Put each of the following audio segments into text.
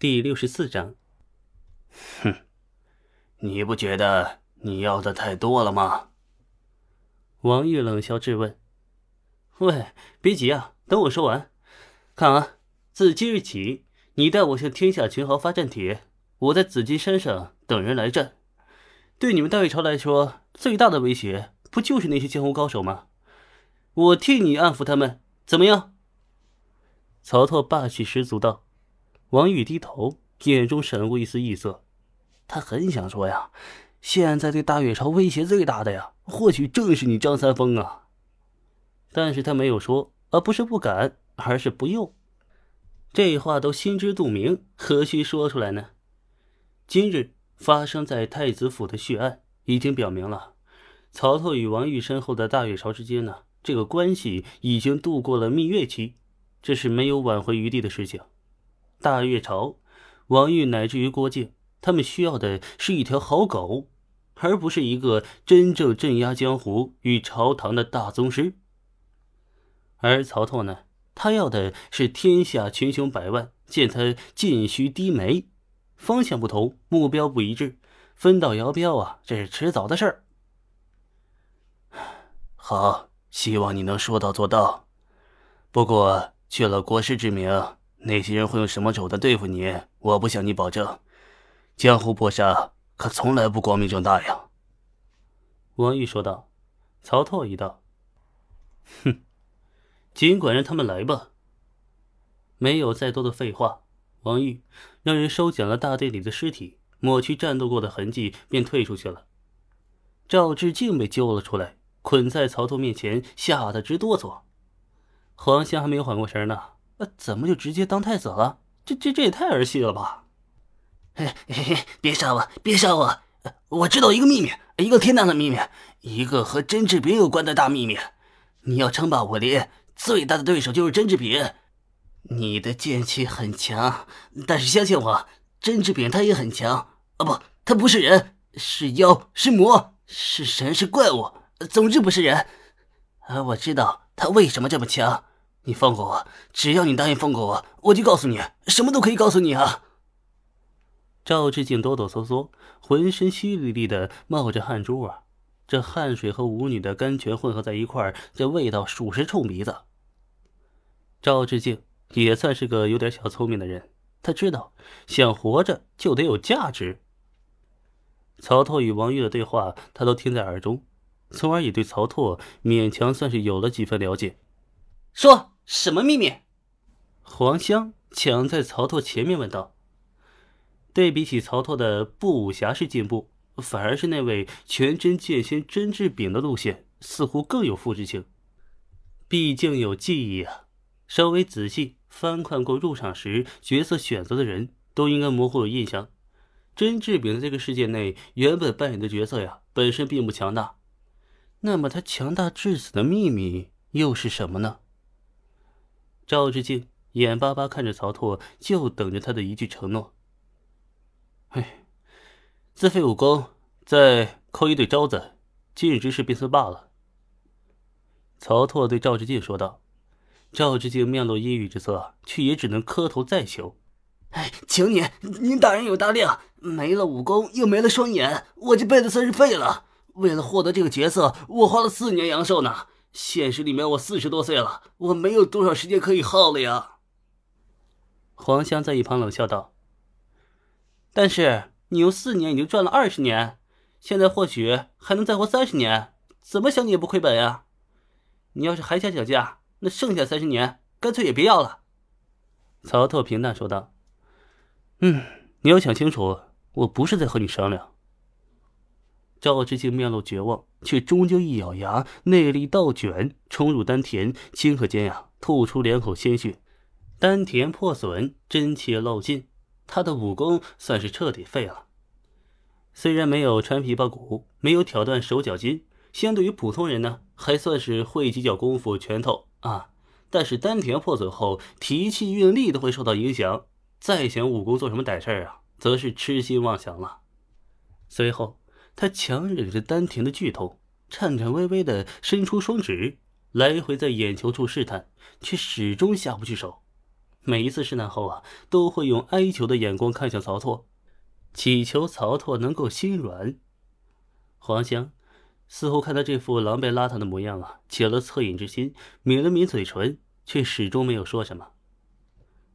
第六十四章。哼，你不觉得你要的太多了吗？王玉冷笑质问。喂，别急啊，等我说完。看啊，自今日起，你代我向天下群豪发战帖，我在紫金山上等人来战。对你们大魏朝来说，最大的威胁不就是那些江湖高手吗？我替你安抚他们，怎么样？曹操霸气十足道。王玉低头，眼中闪过一丝异色。他很想说呀，现在对大越朝威胁最大的呀，或许正是你张三丰啊。但是他没有说，而不是不敢，而是不用。这话都心知肚明，何须说出来呢？今日发生在太子府的血案，已经表明了，曹操与王玉身后的大越朝之间呢，这个关系已经度过了蜜月期，这是没有挽回余地的事情。大越朝，王玉乃至于郭靖，他们需要的是一条好狗，而不是一个真正镇压江湖与朝堂的大宗师。而曹操呢，他要的是天下群雄百万见他尽须低眉，方向不同，目标不一致，分道扬镳啊，这是迟早的事儿。好，希望你能说到做到。不过，去了国师之名。那些人会用什么手段对付你？我不向你保证。江湖搏杀可从来不光明正大呀。”王玉说道。曹操一道：“哼，尽管让他们来吧。”没有再多的废话，王玉让人收捡了大队里的尸体，抹去战斗过的痕迹，便退出去了。赵志敬被揪了出来，捆在曹操面前，吓得直哆嗦。黄香还没有缓过神呢。呃，怎么就直接当太子了？这这这也太儿戏了吧！嘿嘿嘿，别杀我，别杀我！我知道一个秘密，一个天大的秘密，一个和甄志炳有关的大秘密。你要称霸武林，最大的对手就是甄志炳。你的剑气很强，但是相信我，甄志炳他也很强。啊不，他不是人，是妖，是魔，是神，是怪物，总之不是人。而我知道他为什么这么强。你放过我，只要你答应放过我，我就告诉你，什么都可以告诉你啊！赵志敬哆哆嗦嗦，浑身淅沥沥的冒着汗珠啊！这汗水和舞女的甘泉混合在一块儿，这味道属实冲鼻子。赵志敬也算是个有点小聪明的人，他知道想活着就得有价值。曹拓与王玉的对话，他都听在耳中，从而也对曹拓勉强算是有了几分了解。说。什么秘密？黄香抢在曹操前面问道。对比起曹操的不武侠式进步，反而是那位全真剑仙甄志炳的路线似乎更有复制性。毕竟有记忆啊，稍微仔细翻看过入场时角色选择的人都应该模糊有印象。甄志炳在这个世界内原本扮演的角色呀，本身并不强大。那么他强大至此的秘密又是什么呢？赵志敬眼巴巴看着曹拓，就等着他的一句承诺。哎，自废武功，再扣一对招子，今日之事便算罢了。曹拓对赵志敬说道。赵志敬面露阴郁之色，却也只能磕头再求：“哎，请您，您大人有大量，没了武功，又没了双眼，我这辈子算是废了。为了获得这个角色，我花了四年阳寿呢。”现实里面，我四十多岁了，我没有多少时间可以耗了呀。黄香在一旁冷笑道：“但是你用四年已经赚了二十年，现在或许还能再活三十年，怎么想你也不亏本呀。你要是还想讲价，那剩下三十年干脆也别要了。”曹操平淡说道：“嗯，你要想清楚，我不是在和你商量。”赵志敬面露绝望，却终究一咬牙，内力倒卷，冲入丹田，顷刻间呀，吐出两口鲜血，丹田破损，真气漏尽，他的武功算是彻底废了。虽然没有穿琵琶骨，没有挑断手脚筋，相对于普通人呢，还算是会几脚功夫拳头啊。但是丹田破损后，提气运力都会受到影响，再想武功做什么歹事啊，则是痴心妄想了。随后。他强忍着丹田的剧痛，颤颤巍巍的伸出双指，来回在眼球处试探，却始终下不去手。每一次试探后啊，都会用哀求的眼光看向曹拓，祈求曹拓能够心软。黄香似乎看他这副狼狈邋遢的模样啊，起了恻隐之心，抿了抿嘴唇，却始终没有说什么。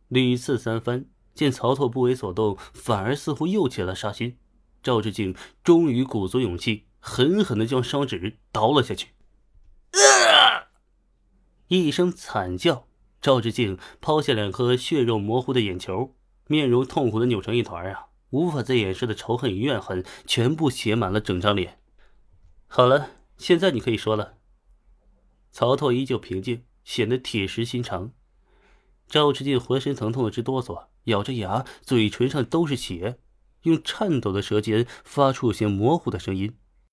屡次三番，见曹拓不为所动，反而似乎又起了杀心。赵志敬终于鼓足勇气，狠狠的将烧纸倒了下去。一声惨叫，赵志敬抛下两颗血肉模糊的眼球，面容痛苦的扭成一团啊！无法再掩饰的仇恨与怨恨，全部写满了整张脸。好了，现在你可以说了。曹拓依旧平静，显得铁石心肠。赵志敬浑身疼痛的直哆嗦，咬着牙，嘴唇上都是血，用颤抖的舌尖发出些模糊的声音。